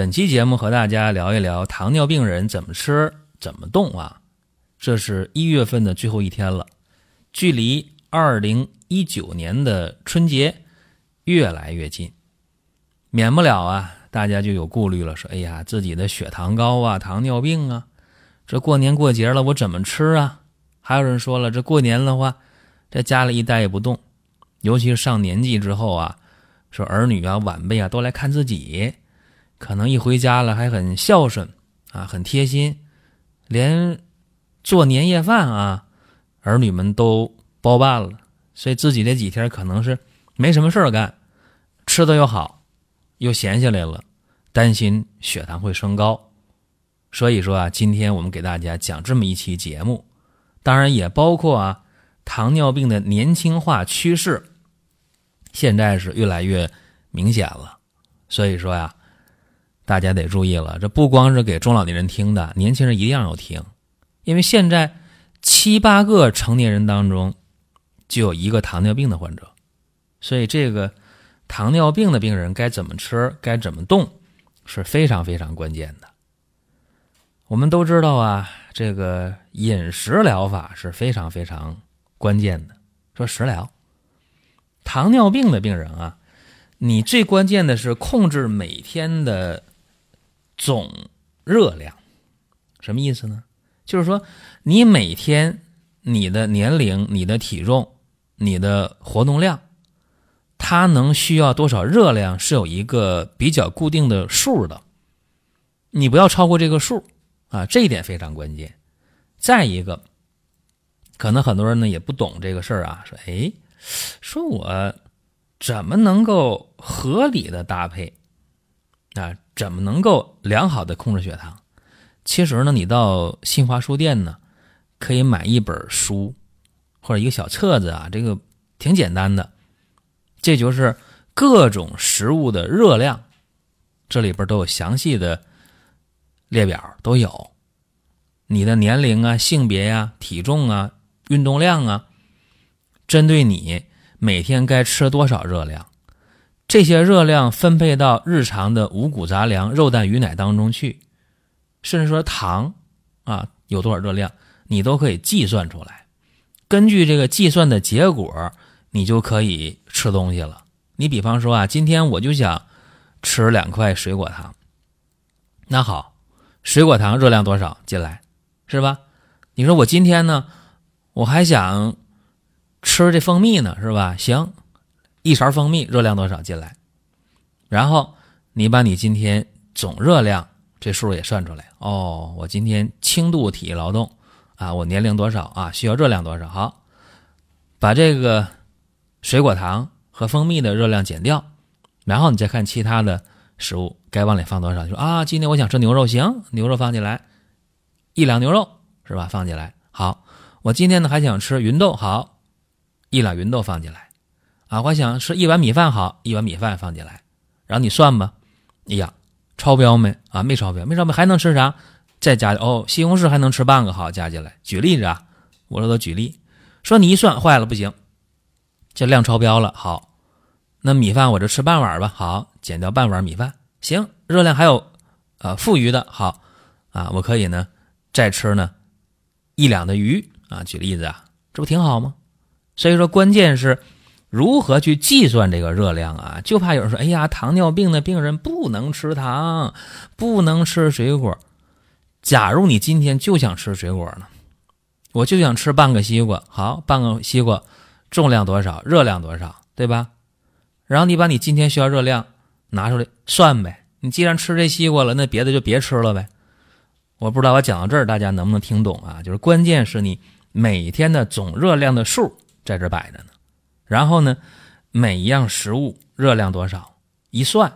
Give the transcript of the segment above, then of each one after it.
本期节目和大家聊一聊糖尿病人怎么吃、怎么动啊。这是一月份的最后一天了，距离二零一九年的春节越来越近，免不了啊，大家就有顾虑了，说：“哎呀，自己的血糖高啊，糖尿病啊，这过年过节了，我怎么吃啊？”还有人说了，这过年的话，在家里一待也不动，尤其是上年纪之后啊，说儿女啊、晚辈啊都来看自己。可能一回家了还很孝顺啊，很贴心，连做年夜饭啊，儿女们都包办了，所以自己这几天可能是没什么事儿干，吃的又好，又闲下来了，担心血糖会升高，所以说啊，今天我们给大家讲这么一期节目，当然也包括啊，糖尿病的年轻化趋势，现在是越来越明显了，所以说呀。大家得注意了，这不光是给中老年人听的，年轻人一定要听，因为现在七八个成年人当中就有一个糖尿病的患者，所以这个糖尿病的病人该怎么吃，该怎么动是非常非常关键的。我们都知道啊，这个饮食疗法是非常非常关键的。说食疗，糖尿病的病人啊，你最关键的是控制每天的。总热量什么意思呢？就是说，你每天你的年龄、你的体重、你的活动量，它能需要多少热量是有一个比较固定的数的，你不要超过这个数啊，这一点非常关键。再一个，可能很多人呢也不懂这个事儿啊，说哎，说我怎么能够合理的搭配啊？怎么能够良好的控制血糖？其实呢，你到新华书店呢，可以买一本书或者一个小册子啊，这个挺简单的，这就是各种食物的热量，这里边都有详细的列表，都有你的年龄啊、性别呀、体重啊、运动量啊，针对你每天该吃多少热量。这些热量分配到日常的五谷杂粮、肉蛋鱼奶当中去，甚至说糖啊有多少热量，你都可以计算出来。根据这个计算的结果，你就可以吃东西了。你比方说啊，今天我就想吃两块水果糖，那好，水果糖热量多少进来，是吧？你说我今天呢，我还想吃这蜂蜜呢，是吧？行。一勺蜂蜜热量多少进来，然后你把你今天总热量这数也算出来哦。我今天轻度体力劳动啊，我年龄多少啊？需要热量多少？好，把这个水果糖和蜂蜜的热量减掉，然后你再看其他的食物该往里放多少。就说啊，今天我想吃牛肉，行，牛肉放进来一两牛肉是吧？放进来好。我今天呢还想吃芸豆，好，一两芸豆放进来。啊，我想吃一碗米饭，好，一碗米饭放进来，然后你算吧。哎呀，超标没？啊，没超标，没超标，还能吃啥？再加哦，西红柿还能吃半个，好，加进来。举例子啊，我说都举例，说你一算坏了不行，这量超标了。好，那米饭我就吃半碗吧，好，减掉半碗米饭，行，热量还有呃富余的，好啊，我可以呢再吃呢一两的鱼啊。举例子啊，这不挺好吗？所以说，关键是。如何去计算这个热量啊？就怕有人说：“哎呀，糖尿病的病人不能吃糖，不能吃水果。”假如你今天就想吃水果呢，我就想吃半个西瓜，好，半个西瓜重量多少，热量多少，对吧？然后你把你今天需要热量拿出来算呗。你既然吃这西瓜了，那别的就别吃了呗。我不知道我讲到这儿大家能不能听懂啊？就是关键是你每天的总热量的数在这摆着呢。然后呢，每一样食物热量多少一算，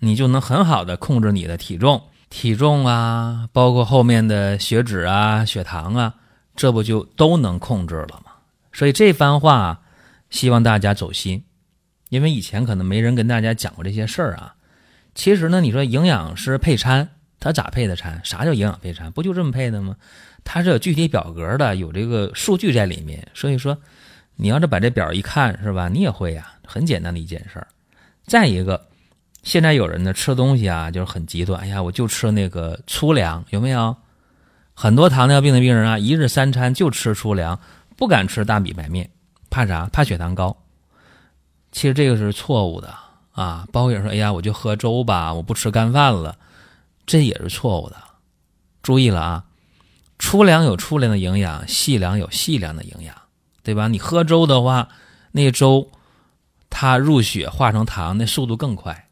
你就能很好的控制你的体重、体重啊，包括后面的血脂啊、血糖啊，这不就都能控制了吗？所以这番话，希望大家走心，因为以前可能没人跟大家讲过这些事儿啊。其实呢，你说营养师配餐，他咋配的餐？啥叫营养配餐？不就这么配的吗？它是有具体表格的，有这个数据在里面。所以说，你要是把这表一看，是吧？你也会呀，很简单的一件事儿。再一个，现在有人呢吃东西啊，就是很极端。哎呀，我就吃那个粗粮，有没有？很多糖尿病的病人啊，一日三餐就吃粗粮，不敢吃大米白面，怕啥？怕血糖高。其实这个是错误的啊。包括有人说，哎呀，我就喝粥吧，我不吃干饭了，这也是错误的。注意了啊。粗粮有粗粮的营养，细粮有细粮的营养，对吧？你喝粥的话，那粥它入血化成糖，那速度更快，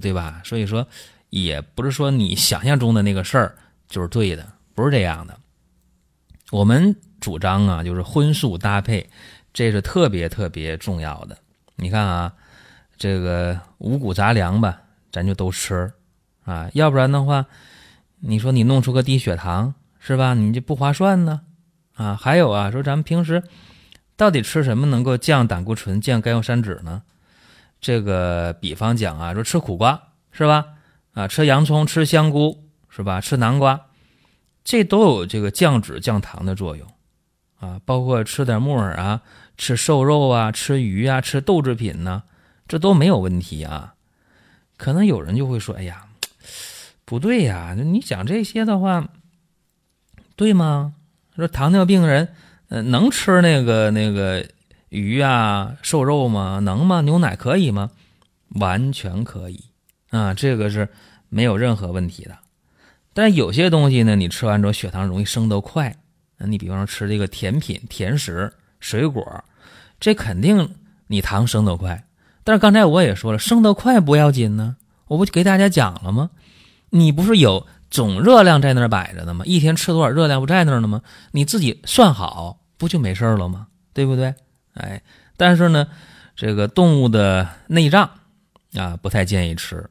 对吧？所以说，也不是说你想象中的那个事儿就是对的，不是这样的。我们主张啊，就是荤素搭配，这是特别特别重要的。你看啊，这个五谷杂粮吧，咱就都吃啊，要不然的话，你说你弄出个低血糖。是吧？你就不划算呢，啊，还有啊，说咱们平时到底吃什么能够降胆固醇、降甘油三酯呢？这个比方讲啊，说吃苦瓜是吧？啊，吃洋葱、吃香菇是吧？吃南瓜，这都有这个降脂降糖的作用啊。包括吃点木耳啊，吃瘦肉啊，吃鱼啊，吃豆制品呢，这都没有问题啊。可能有人就会说：“哎呀，不对呀，你讲这些的话。”对吗？说糖尿病人，呃，能吃那个那个鱼啊、瘦肉吗？能吗？牛奶可以吗？完全可以啊，这个是没有任何问题的。但有些东西呢，你吃完之后血糖容易升得快。你比方说吃这个甜品、甜食、水果，这肯定你糖升得快。但是刚才我也说了，升得快不要紧呢，我不给大家讲了吗？你不是有？总热量在那儿摆着呢吗？一天吃多少热量不在那儿呢吗？你自己算好，不就没事了吗？对不对？哎，但是呢，这个动物的内脏啊，不太建议吃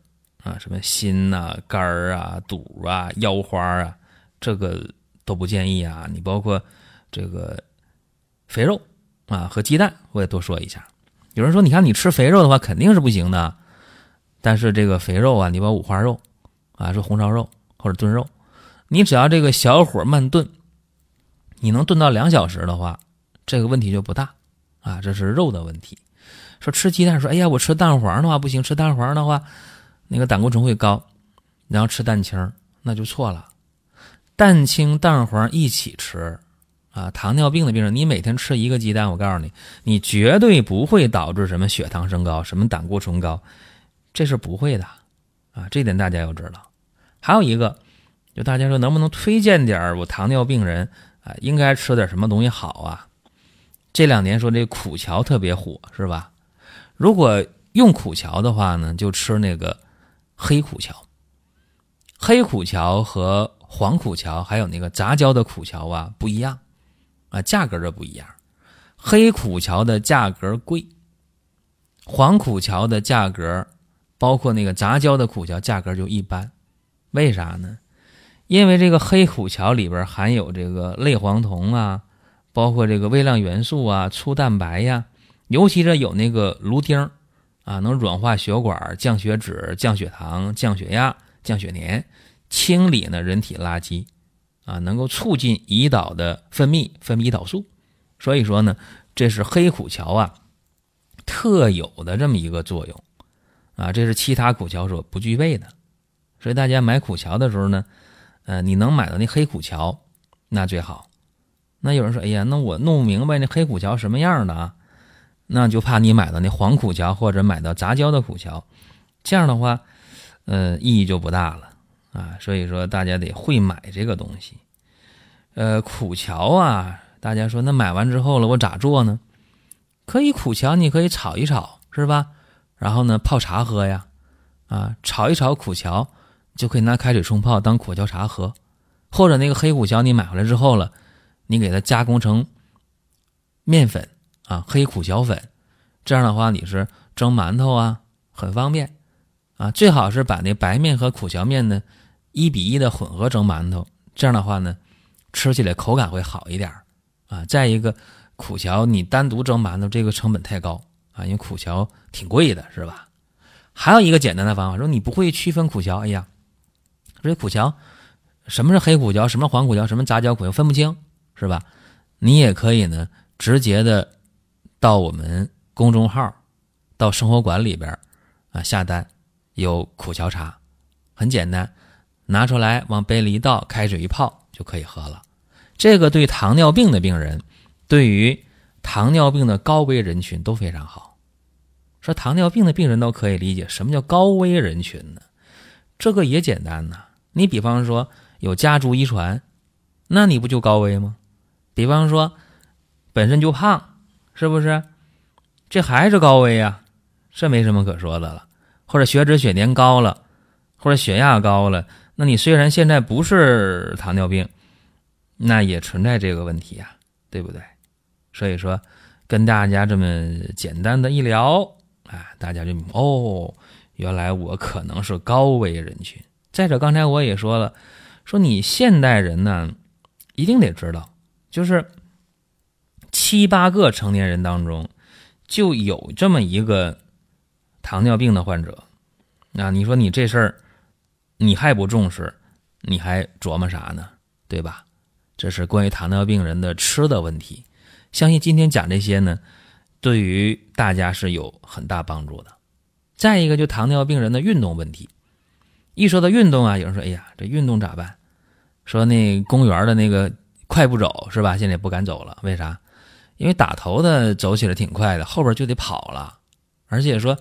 啊，什么心呐、肝儿啊、肚啊、腰花啊，这个都不建议啊。你包括这个肥肉啊和鸡蛋，我也多说一下。有人说，你看你吃肥肉的话，肯定是不行的。但是这个肥肉啊，你把五花肉啊，是红烧肉。或者炖肉，你只要这个小火慢炖，你能炖到两小时的话，这个问题就不大啊。这是肉的问题。说吃鸡蛋，说哎呀，我吃蛋黄的话不行，吃蛋黄的话，那个胆固醇会高。然后吃蛋清，那就错了。蛋清、蛋黄一起吃啊，糖尿病的病人，你每天吃一个鸡蛋，我告诉你，你绝对不会导致什么血糖升高，什么胆固醇高，这是不会的啊。这点大家要知道。还有一个，就大家说能不能推荐点我糖尿病人啊，应该吃点什么东西好啊？这两年说这苦荞特别火，是吧？如果用苦荞的话呢，就吃那个黑苦荞。黑苦荞和黄苦荞还有那个杂交的苦荞啊不一样啊，价格这不一样。黑苦荞的价格贵，黄苦荞的价格，包括那个杂交的苦荞价格就一般。为啥呢？因为这个黑苦荞里边含有这个类黄酮啊，包括这个微量元素啊、粗蛋白呀，尤其是有那个芦丁啊，能软化血管、降血脂、降血糖、降血压、降血粘，清理呢人体垃圾啊，能够促进胰岛的分泌，分泌胰岛素。所以说呢，这是黑苦荞啊特有的这么一个作用啊，这是其他苦荞所不具备的。所以大家买苦荞的时候呢，呃，你能买到那黑苦荞，那最好。那有人说，哎呀，那我弄不明白那黑苦荞什么样的啊？那就怕你买到那黄苦荞或者买到杂交的苦荞，这样的话，呃，意义就不大了啊。所以说大家得会买这个东西。呃，苦荞啊，大家说那买完之后了，我咋做呢？可以苦荞，你可以炒一炒，是吧？然后呢，泡茶喝呀，啊，炒一炒苦荞。就可以拿开水冲泡当苦荞茶喝，或者那个黑苦荞你买回来之后了，你给它加工成面粉啊，黑苦荞粉，这样的话你是蒸馒头啊，很方便啊，最好是把那白面和苦荞面呢一比一的混合蒸馒头，这样的话呢，吃起来口感会好一点啊。再一个，苦荞你单独蒸馒头这个成本太高啊，因为苦荞挺贵的，是吧？还有一个简单的方法，说你不会区分苦荞，哎呀，这苦荞什么是黑苦荞，什么黄苦荞，什么杂交苦荞分不清，是吧？你也可以呢，直接的到我们公众号、到生活馆里边啊下单。有苦荞茶，很简单，拿出来往杯里一倒，开水一泡就可以喝了。这个对糖尿病的病人，对于糖尿病的高危人群都非常好。说糖尿病的病人都可以理解，什么叫高危人群呢？这个也简单呐。你比方说有家族遗传，那你不就高危吗？比方说本身就胖，是不是？这还是高危呀，这没什么可说的了。或者血脂血粘高了，或者血压高了，那你虽然现在不是糖尿病，那也存在这个问题呀，对不对？所以说，跟大家这么简单的一聊，啊，大家就哦，原来我可能是高危人群。再者，刚才我也说了，说你现代人呢，一定得知道，就是七八个成年人当中就有这么一个。糖尿病的患者，那你说你这事儿，你还不重视，你还琢磨啥呢？对吧？这是关于糖尿病人的吃的问题。相信今天讲这些呢，对于大家是有很大帮助的。再一个，就糖尿病人的运动问题。一说到运动啊，有人说：“哎呀，这运动咋办？”说那公园的那个快步走是吧？现在不敢走了，为啥？因为打头的走起来挺快的，后边就得跑了，而且说。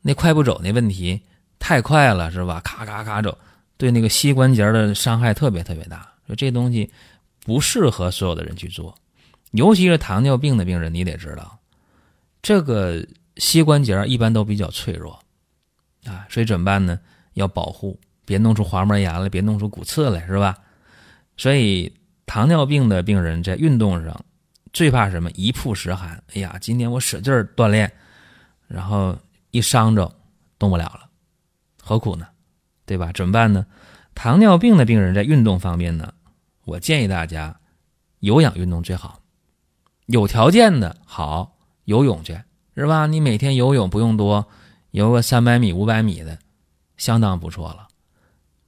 那快步走那问题太快了，是吧？咔咔咔走，对那个膝关节的伤害特别特别大。说这东西不适合所有的人去做，尤其是糖尿病的病人，你得知道，这个膝关节一般都比较脆弱啊，所以怎么办呢？要保护，别弄出滑膜炎来，别弄出骨刺来，是吧？所以糖尿病的病人在运动上最怕什么？一曝十寒。哎呀，今天我使劲锻炼，然后。一伤着，动不了了，何苦呢？对吧？怎么办呢？糖尿病的病人在运动方面呢，我建议大家有氧运动最好。有条件的好游泳去，是吧？你每天游泳不用多，游个三百米、五百米的，相当不错了。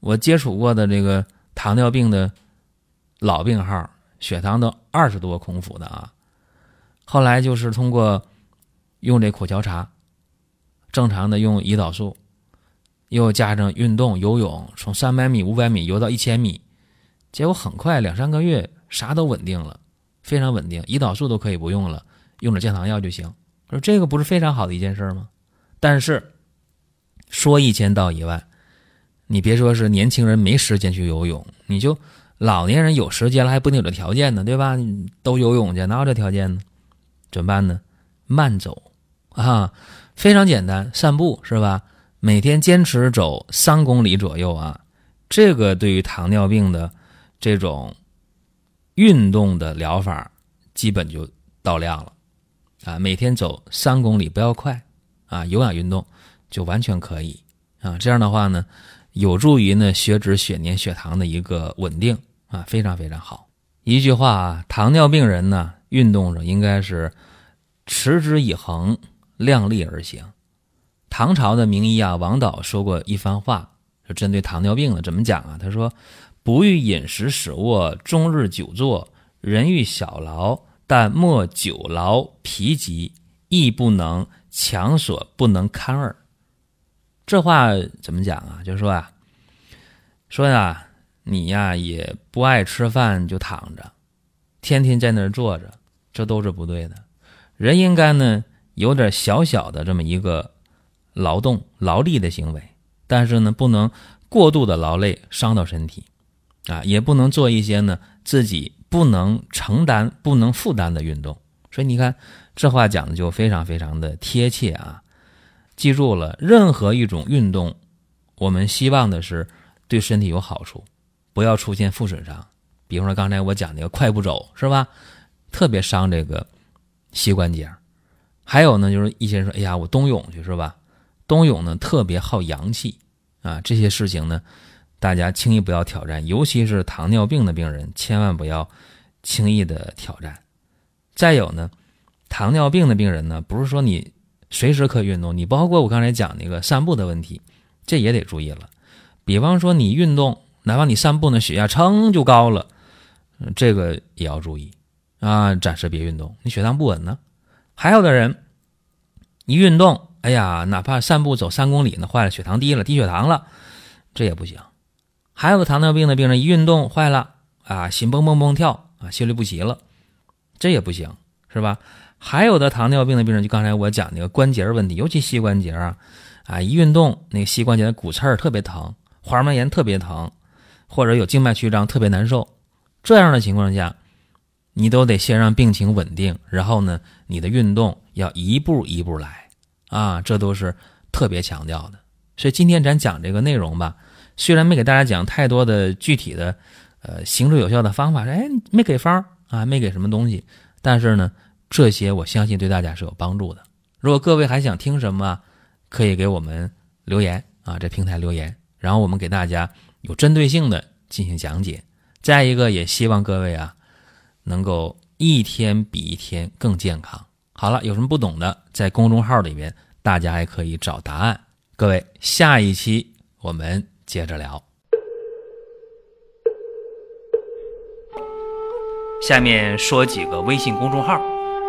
我接触过的这个糖尿病的老病号，血糖都二十多空腹的啊，后来就是通过用这苦荞茶。正常的用胰岛素，又加上运动游泳，从三百米、五百米游到一千米，结果很快两三个月啥都稳定了，非常稳定，胰岛素都可以不用了，用点降糖药就行。说这个不是非常好的一件事吗？但是说一千道一万，你别说是年轻人没时间去游泳，你就老年人有时间了还不一定有这条件呢，对吧？都游泳去，哪有这条件呢？怎么办呢？慢走啊！非常简单，散步是吧？每天坚持走三公里左右啊，这个对于糖尿病的这种运动的疗法基本就到量了啊。每天走三公里，不要快啊，有氧运动就完全可以啊。这样的话呢，有助于呢血脂、血粘、血糖的一个稳定啊，非常非常好。一句话啊，糖尿病人呢，运动上应该是持之以恒。量力而行。唐朝的名医啊，王导说过一番话，是针对糖尿病的。怎么讲啊？他说：“不欲饮食使卧，终日久坐；人欲小劳，但莫久劳疲极，亦不能强所不能堪耳。”这话怎么讲啊？就是说啊，说呀，你呀也不爱吃饭，就躺着，天天在那儿坐着，这都是不对的。人应该呢。有点小小的这么一个劳动劳力的行为，但是呢，不能过度的劳累伤到身体，啊，也不能做一些呢自己不能承担、不能负担的运动。所以你看，这话讲的就非常非常的贴切啊！记住了，任何一种运动，我们希望的是对身体有好处，不要出现负损伤。比方说刚才我讲那个快步走，是吧？特别伤这个膝关节。还有呢，就是一些人说：“哎呀，我冬泳去是吧？冬泳呢特别耗阳气啊，这些事情呢，大家轻易不要挑战，尤其是糖尿病的病人，千万不要轻易的挑战。再有呢，糖尿病的病人呢，不是说你随时可运动，你包括我刚才讲那个散步的问题，这也得注意了。比方说你运动，哪怕你散步呢，血压噌就高了，这个也要注意啊，暂时别运动，你血糖不稳呢。还有的人一运动。哎呀，哪怕散步走三公里呢，坏了，血糖低了，低血糖了，这也不行。还有个糖尿病的病人，一运动坏了啊，心蹦蹦蹦跳啊，心律不齐了，这也不行，是吧？还有的糖尿病的病人，就刚才我讲那个关节问题，尤其膝关节啊，啊，一运动那个膝关节的骨刺儿特别疼，滑膜炎特别疼，或者有静脉曲张特别难受，这样的情况下，你都得先让病情稳定，然后呢，你的运动要一步一步来。啊，这都是特别强调的，所以今天咱讲这个内容吧，虽然没给大家讲太多的具体的，呃，行之有效的方法，哎，没给方啊，没给什么东西，但是呢，这些我相信对大家是有帮助的。如果各位还想听什么，可以给我们留言啊，这平台留言，然后我们给大家有针对性的进行讲解。再一个，也希望各位啊，能够一天比一天更健康。好了，有什么不懂的，在公众号里面，大家还可以找答案。各位，下一期我们接着聊。下面说几个微信公众号：